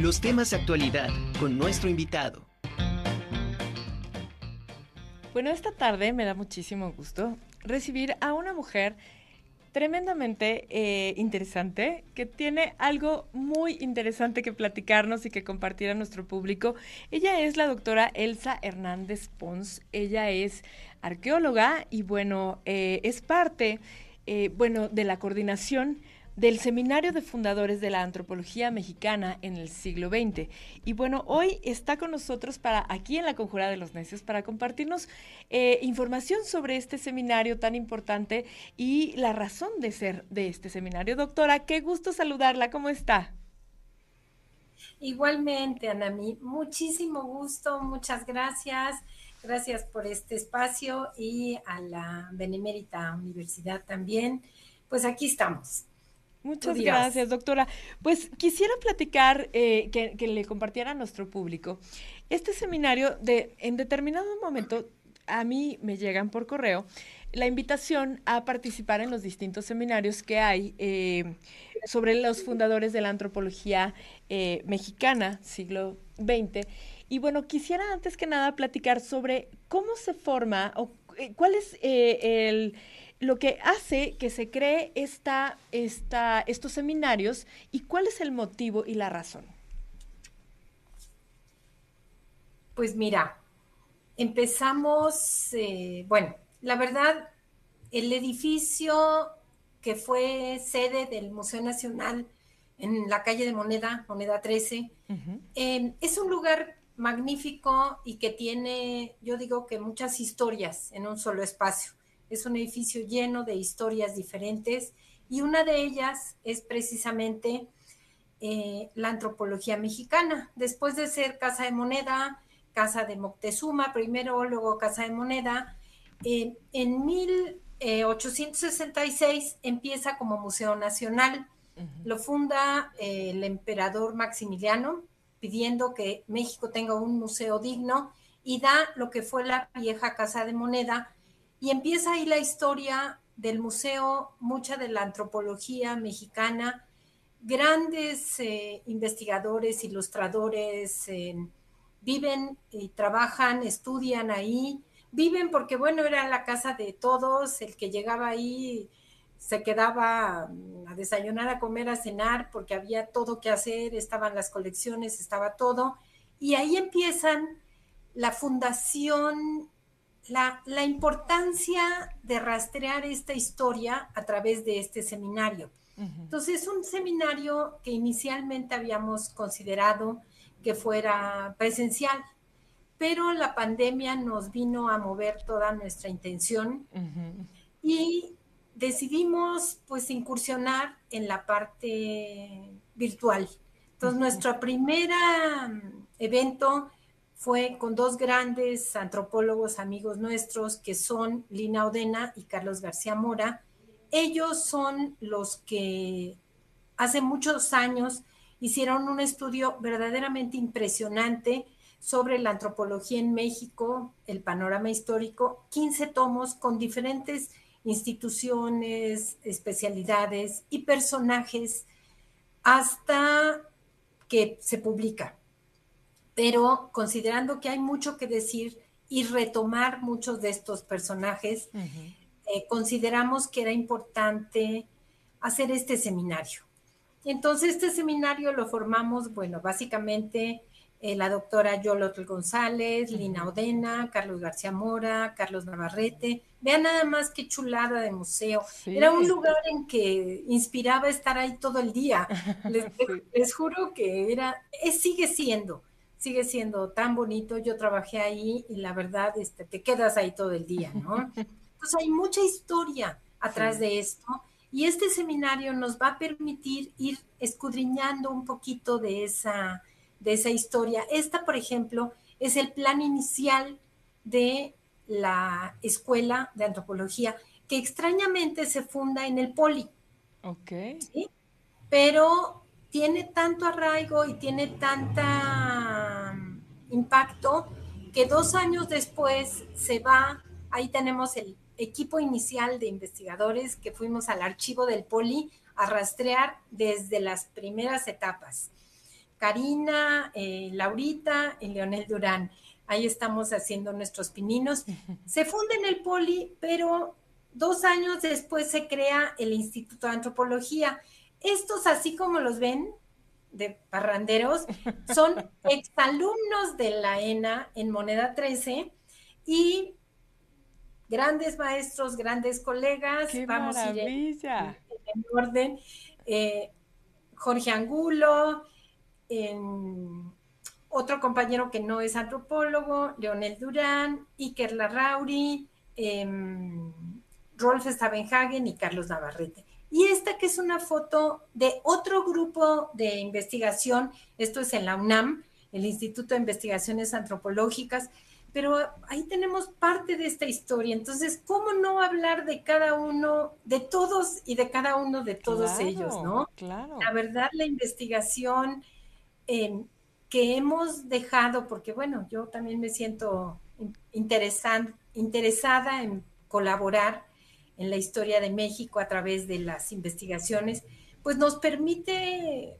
Los temas de actualidad con nuestro invitado. Bueno, esta tarde me da muchísimo gusto recibir a una mujer tremendamente eh, interesante, que tiene algo muy interesante que platicarnos y que compartir a nuestro público. Ella es la doctora Elsa Hernández Pons. Ella es arqueóloga y bueno, eh, es parte, eh, bueno, de la coordinación del Seminario de Fundadores de la Antropología Mexicana en el siglo XX. Y bueno, hoy está con nosotros para aquí en la Conjura de los Necios para compartirnos eh, información sobre este seminario tan importante y la razón de ser de este seminario. Doctora, qué gusto saludarla, ¿cómo está? Igualmente, Anami, muchísimo gusto, muchas gracias. Gracias por este espacio y a la Benemérita Universidad también. Pues aquí estamos. Muchas gracias, doctora. Pues quisiera platicar, eh, que, le compartiera a nuestro público. Este seminario, de, en determinado momento, a mí me llegan por correo la invitación a participar en los distintos seminarios que hay eh, sobre los fundadores de la antropología eh, mexicana, siglo XX. Y bueno, quisiera antes que nada platicar sobre cómo se forma o cuál es el lo que hace que se cree esta, esta, estos seminarios y cuál es el motivo y la razón. Pues mira, empezamos, eh, bueno, la verdad, el edificio que fue sede del Museo Nacional en la calle de Moneda, Moneda 13, em, es un lugar magnífico y que tiene, yo digo que muchas historias en un solo espacio. Es un edificio lleno de historias diferentes y una de ellas es precisamente eh, la antropología mexicana. Después de ser Casa de Moneda, Casa de Moctezuma, primero, luego Casa de Moneda, eh, en 1866 empieza como Museo Nacional. Lo funda eh, el emperador Maximiliano pidiendo que México tenga un museo digno y da lo que fue la vieja Casa de Moneda y empieza ahí la historia del museo, mucha de la antropología mexicana, grandes eh, investigadores, ilustradores, eh, viven y trabajan, estudian ahí, viven porque, bueno, era la casa de todos, el que llegaba ahí se quedaba a desayunar, a comer, a cenar, porque había todo que hacer, estaban las colecciones, estaba todo, y ahí empiezan la fundación la, importancia de rastrear esta historia a través de este seminario. Entonces, es un seminario que inicialmente habíamos considerado que fuera presencial, pero la pandemia nos vino a mover toda nuestra intención y decidimos pues incursionar en la parte virtual. Entonces, nuestro primer evento fue con dos grandes antropólogos amigos nuestros que son Lina Odena y Carlos García Mora. Ellos son los que hace muchos años hicieron un estudio verdaderamente impresionante sobre la antropología en México, el panorama histórico, 15 tomos con diferentes instituciones, especialidades y personajes hasta que se publica pero considerando que hay mucho que decir y retomar muchos de estos personajes, eh, consideramos que era importante hacer este seminario. Entonces, este seminario lo formamos, bueno, básicamente eh, la doctora Yolotl González, Lina Odena, Carlos García Mora, Carlos Navarrete. Vean nada más qué chulada de museo. Era un lugar en que inspiraba estar ahí todo el día. Les, les juro que era, es, sigue siendo sigue siendo tan bonito. Yo trabajé ahí y la verdad, este, te quedas ahí todo el día, ¿no? Entonces hay mucha historia atrás de esto y este seminario nos va a permitir ir escudriñando un poquito de esa, de esa historia. Esta, por ejemplo, es el plan inicial de la Escuela de Antropología, que extrañamente se funda en el Poli. Ok. ¿sí? Pero tiene tanto arraigo y tiene tanta impacto que dos años después se va, ahí tenemos el equipo inicial de investigadores que fuimos al archivo del Poli a rastrear desde las primeras etapas. Karina, eh, Laurita y Leonel Durán. Ahí estamos haciendo nuestros pininos. Se funda en el Poli, pero dos años después se crea el Instituto de Antropología. Estos, así como los ven, de parranderos, son exalumnos de la ENA en Moneda 13 y grandes maestros, grandes colegas. Vamos a ir en, orden. Eh, Jorge Angulo, otro compañero que no es antropólogo, Leonel Durán, Iker Larrauri, eh, Rolf Stavenhagen y Carlos Navarrete. Y esta que es una foto de otro grupo de investigación, esto es en la UNAM, el Instituto de Investigaciones Antropológicas, pero ahí tenemos parte de esta historia. Entonces, ¿cómo no hablar de cada uno, de todos y de cada uno de todos ellos, no? Claro. La verdad, la investigación que hemos dejado, porque bueno, yo también me siento interesada en colaborar en la historia de México a través de las investigaciones, pues nos permite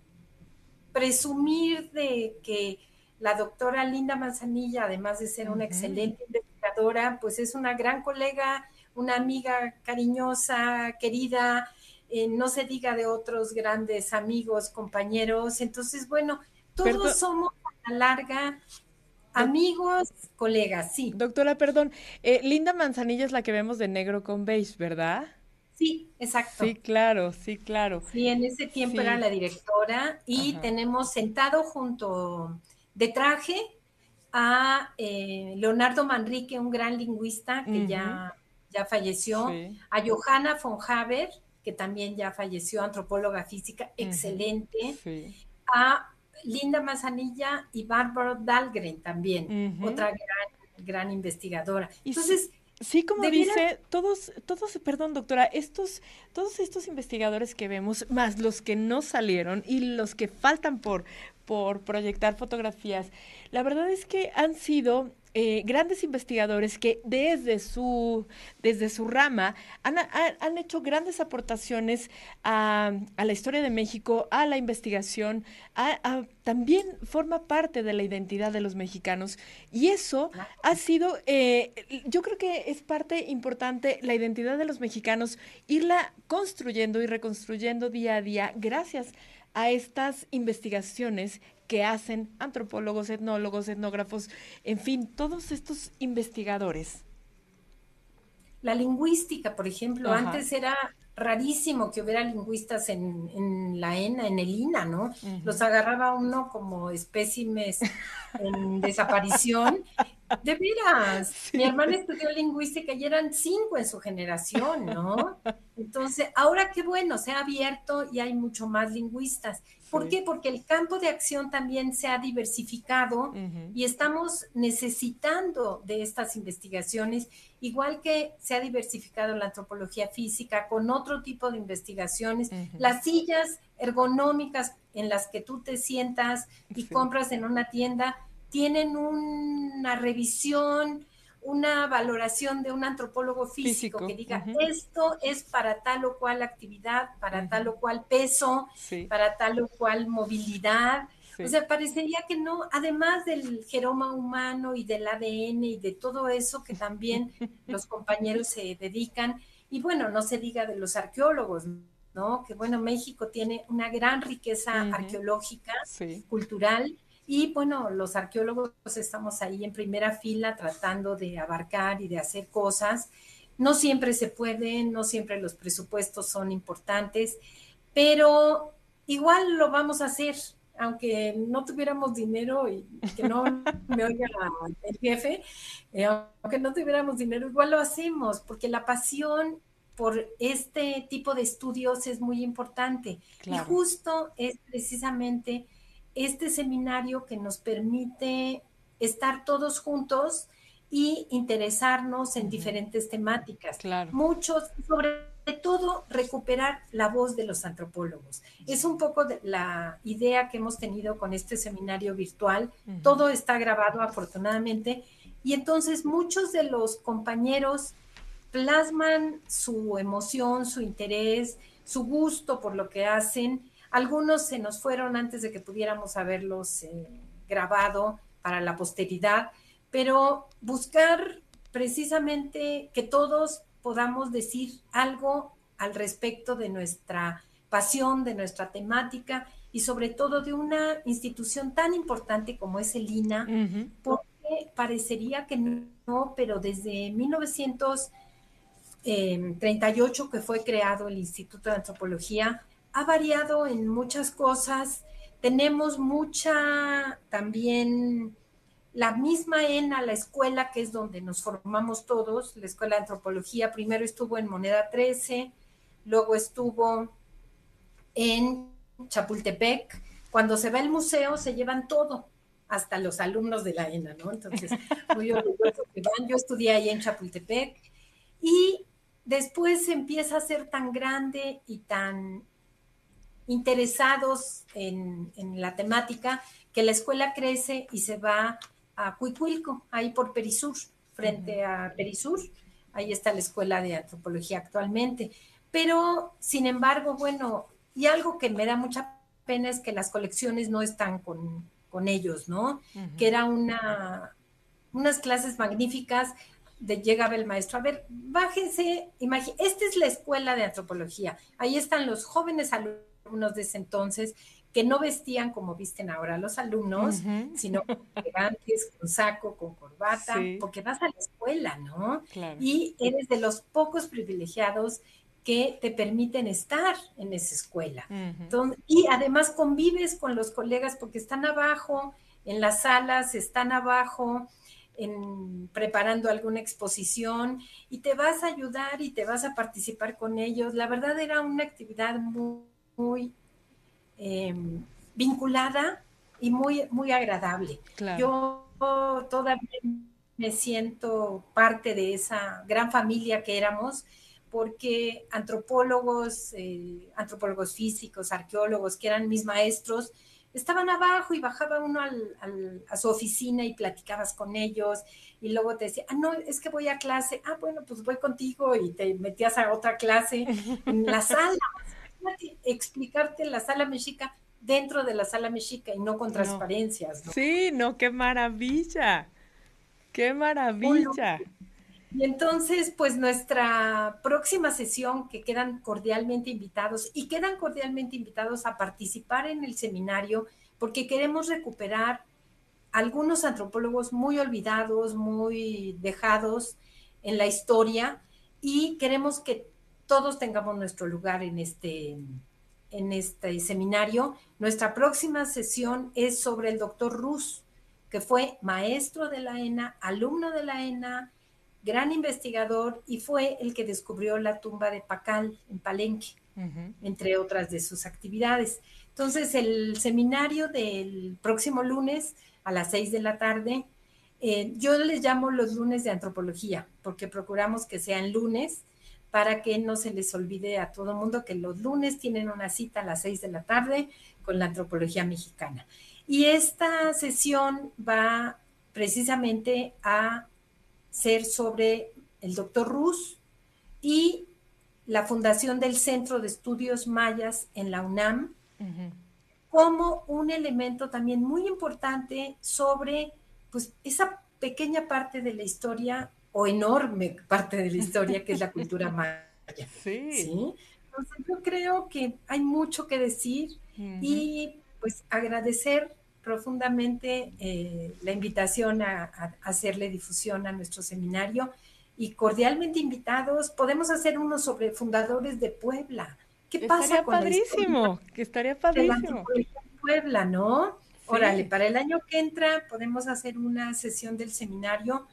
presumir de que la doctora Linda Manzanilla, además de ser una excelente investigadora, pues es una gran colega, una amiga cariñosa, querida, eh, no se diga de otros grandes amigos, compañeros. Entonces, bueno, todos somos a la larga amigos, colegas, sí. Doctora, perdón, eh, Linda Manzanilla es la que vemos de negro con beige, ¿verdad? Sí, exacto. Sí, claro, sí, claro. Sí, en ese tiempo era la directora y tenemos sentado junto de traje a eh, Leonardo Manrique, un gran lingüista que ya, ya falleció, a Johanna von Haber, que también ya falleció, antropóloga física, excelente, a Linda Mazanilla y Bárbara Dahlgren también, otra gran, gran investigadora. Entonces, Sí, como dice, todos, todos, perdón, doctora, estos, todos estos investigadores que vemos, más los que no salieron y los que faltan por, por proyectar fotografías, la verdad es que han sido eh, grandes investigadores que desde su, desde su rama han, han, hecho grandes aportaciones a, a, la historia de México, a la investigación, a, también forma parte de la identidad de los mexicanos. Y eso ha sido, eh, yo creo que es parte importante, la identidad de los mexicanos, irla construyendo y reconstruyendo día a día gracias a estas investigaciones que hacen antropólogos, etnólogos, etnógrafos, en fin, todos estos investigadores. La lingüística, por ejemplo, antes era rarísimo que hubiera lingüistas en, la ENA, en el INA, ¿no? Los agarraba uno como espécimes en desaparición. De veras, mi hermana estudió lingüística y eran cinco en su generación, ¿no? Entonces, ahora qué bueno, se ha abierto y hay mucho más lingüistas. ¿Por qué? Porque el campo de acción también se ha diversificado y estamos necesitando de estas investigaciones, igual que se ha diversificado la antropología física con otro tipo de investigaciones. Las sillas ergonómicas en las que tú te sientas y compras en una tienda tienen una revisión una valoración de un antropólogo físico, que diga esto es para tal o cual actividad, para tal o cual peso, para tal o cual movilidad. O sea, parecería que no, además del geroma humano y del ADN y de todo eso que también los compañeros se dedican, y bueno, no se diga de los arqueólogos, ¿no? Que bueno, México tiene una gran riqueza arqueológica, cultural, y bueno, los arqueólogos estamos ahí en primera fila tratando de abarcar y de hacer cosas. No siempre se puede, no siempre los presupuestos son importantes, pero igual lo vamos a hacer, aunque no tuviéramos dinero y que no me oiga el jefe, eh, aunque no tuviéramos dinero, igual lo hacemos, porque la pasión por este tipo de estudios es muy importante. Y justo es precisamente este seminario que nos permite estar todos juntos y interesarnos en diferentes temáticas. Claro. Muchos, sobre todo, recuperar la voz de los antropólogos. Es un poco la idea que hemos tenido con este seminario virtual. Todo está grabado, afortunadamente, y entonces muchos de los compañeros plasman su emoción, su interés, su gusto por lo que hacen Algunos se nos fueron antes de que pudiéramos haberlos eh, grabado para la posteridad, pero buscar precisamente que todos podamos decir algo al respecto de nuestra pasión, de nuestra temática y sobre todo de una institución tan importante como es el INA, porque parecería que no, pero desde 1938 que fue creado el Instituto de Antropología, ha variado en muchas cosas. Tenemos mucha también la misma ENA, la escuela que es donde nos formamos todos, la Escuela de Antropología, primero estuvo en Moneda 13, luego estuvo en Chapultepec. Cuando se va al museo se llevan todo, hasta los alumnos de la ENA, ¿no? Entonces, muy orgulloso que van. Yo estudié ahí en Chapultepec y después empieza a ser tan grande y tan interesados en, en, la temática que la escuela crece y se va a Cuicuilco, ahí por Perisur, frente a Perisur. Ahí está la escuela de antropología actualmente. Pero, sin embargo, bueno, y algo que me da mucha pena es que las colecciones no están con, ellos, ¿no? Que era una, unas clases magníficas de llegaba el maestro, a ver, bájense, esta es la escuela de antropología, ahí están los jóvenes alumnos de ese entonces que no vestían como visten ahora los alumnos, sino elegantes, con saco, con corbata, porque vas a la escuela, ¿no? Y eres de los pocos privilegiados que te permiten estar en esa escuela. y además convives con los colegas porque están abajo, en las salas, están abajo, en, preparando alguna exposición y te vas a ayudar y te vas a participar con ellos. La verdad era una actividad muy, em, vinculada y muy, muy agradable. Yo todavía me siento parte de esa gran familia que éramos porque antropólogos, eh, antropólogos físicos, arqueólogos, que eran mis maestros, estaban abajo y bajaba uno a su oficina y platicabas con ellos y luego te decía, ah, no, es que voy a clase, ah, bueno, pues voy contigo y te metías a otra clase en la sala, explicarte la sala mexica dentro de la sala mexica y no con transparencias. Sí, no, qué maravilla, qué maravilla. Y entonces, pues nuestra próxima sesión, que quedan cordialmente invitados y quedan cordialmente invitados a participar en el seminario, porque queremos recuperar algunos antropólogos muy olvidados, muy dejados en la historia y queremos que todos tengamos nuestro lugar en este, en este seminario. Nuestra próxima sesión es sobre el doctor Rus, que fue maestro de la ENA, alumno de la ENA, gran investigador y fue el que descubrió la tumba de Pacal en Palenque, entre otras de sus actividades. Entonces, el seminario del próximo lunes a las seis de la tarde, eh, yo les llamo los lunes de antropología, porque procuramos que sean lunes para que no se les olvide a todo el mundo que los lunes tienen una cita a las seis de la tarde con la antropología mexicana. Y esta sesión va precisamente a ser sobre el doctor Rus y la fundación del Centro de Estudios Mayas en la UNAM, como un elemento también muy importante sobre pues, esa pequeña parte de la historia o enorme parte de la historia que es la cultura maya. Sí. Entonces yo creo que hay mucho que decir y pues agradecer profundamente eh, la invitación a, hacerle difusión a nuestro seminario y cordialmente invitados. Podemos hacer uno sobre fundadores de Puebla. ¿Qué pasa con padrísimo, que estaría padrísimo. Puebla, ¿no? Órale, para el año que entra podemos hacer una sesión del seminario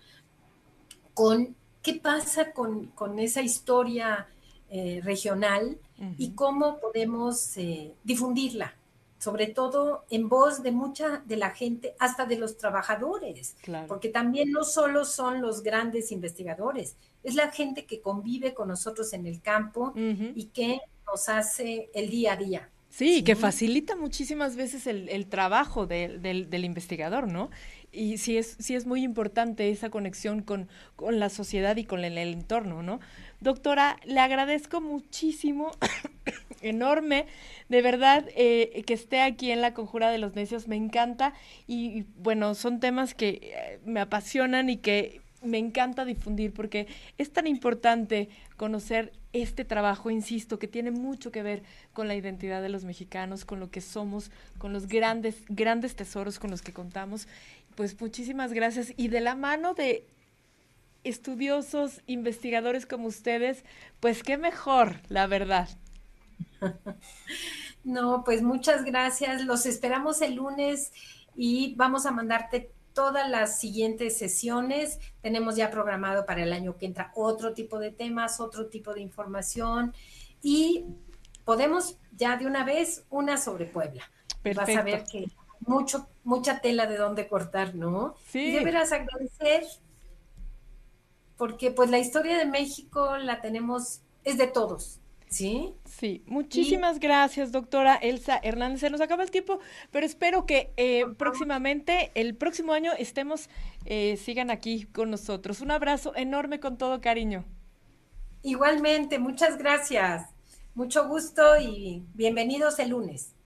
con qué pasa con, esa historia eh, regional y cómo podemos eh, difundirla sobre todo en voz de mucha de la gente, hasta de los trabajadores, porque también no solo son los grandes investigadores, es la gente que convive con nosotros en el campo y que nos hace el día a día. Sí, que facilita muchísimas veces el, trabajo del, investigador, ¿no? Y sí es, sí es muy importante esa conexión con, la sociedad y con el, entorno, ¿no? Doctora, le agradezco muchísimo, enorme, de verdad, eh, que esté aquí en la Conjura de los Necios, me encanta y, bueno, son temas que eh, me apasionan y que me encanta difundir porque es tan importante conocer este trabajo, insisto, que tiene mucho que ver con la identidad de los mexicanos, con lo que somos, con los grandes, grandes tesoros con los que contamos. Pues muchísimas gracias. Y de la mano de estudiosos, investigadores como ustedes, pues qué mejor, la verdad. No, pues muchas gracias. Los esperamos el lunes y vamos a mandarte todas las siguientes sesiones. Tenemos ya programado para el año que entra otro tipo de temas, otro tipo de información y podemos ya de una vez una sobre Puebla. Vas a ver que mucho, mucha tela de dónde cortar, ¿no? Sí. deberás agradecer porque pues la historia de México la tenemos, es de todos, ¿Sí? Sí, muchísimas gracias, doctora Elsa Hernández. Se nos acaba el tiempo, pero espero que eh, próximamente, el próximo año, estemos, eh, sigan aquí con nosotros. Un abrazo enorme con todo cariño. Igualmente, muchas gracias. Mucho gusto y bienvenidos el lunes.